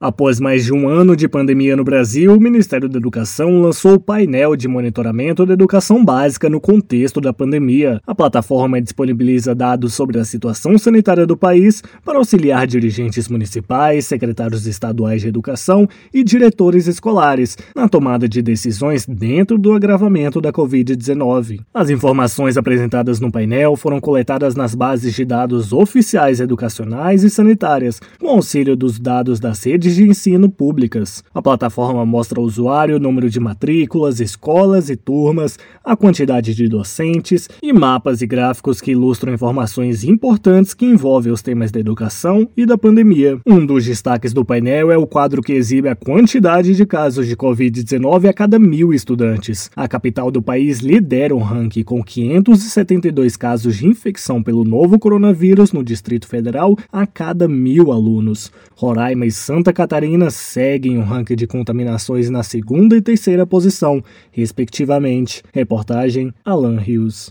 Após mais de um ano de pandemia no Brasil, o Ministério da Educação lançou o painel de monitoramento da educação básica no contexto da pandemia. A plataforma disponibiliza dados sobre a situação sanitária do país para auxiliar dirigentes municipais, secretários estaduais de educação e diretores escolares na tomada de decisões dentro do agravamento da Covid-19. As informações apresentadas no painel foram coletadas nas bases de dados oficiais educacionais e sanitárias, com auxílio dos dados das redes redes de ensino públicas. A plataforma mostra ao usuário o número de matrículas, escolas e turmas, a quantidade de docentes e mapas e gráficos que ilustram informações importantes que envolvem os temas da educação e da pandemia. Um dos destaques do painel é o quadro que exibe a quantidade de casos de Covid-19 a cada mil estudantes. A capital do país lidera o ranking com 572 casos de infecção pelo novo coronavírus no Distrito Federal a cada mil alunos. Roraima e Santa Catarina seguem o ranking de contaminações na segunda e terceira posição, respectivamente. Reportagem Alan Rios.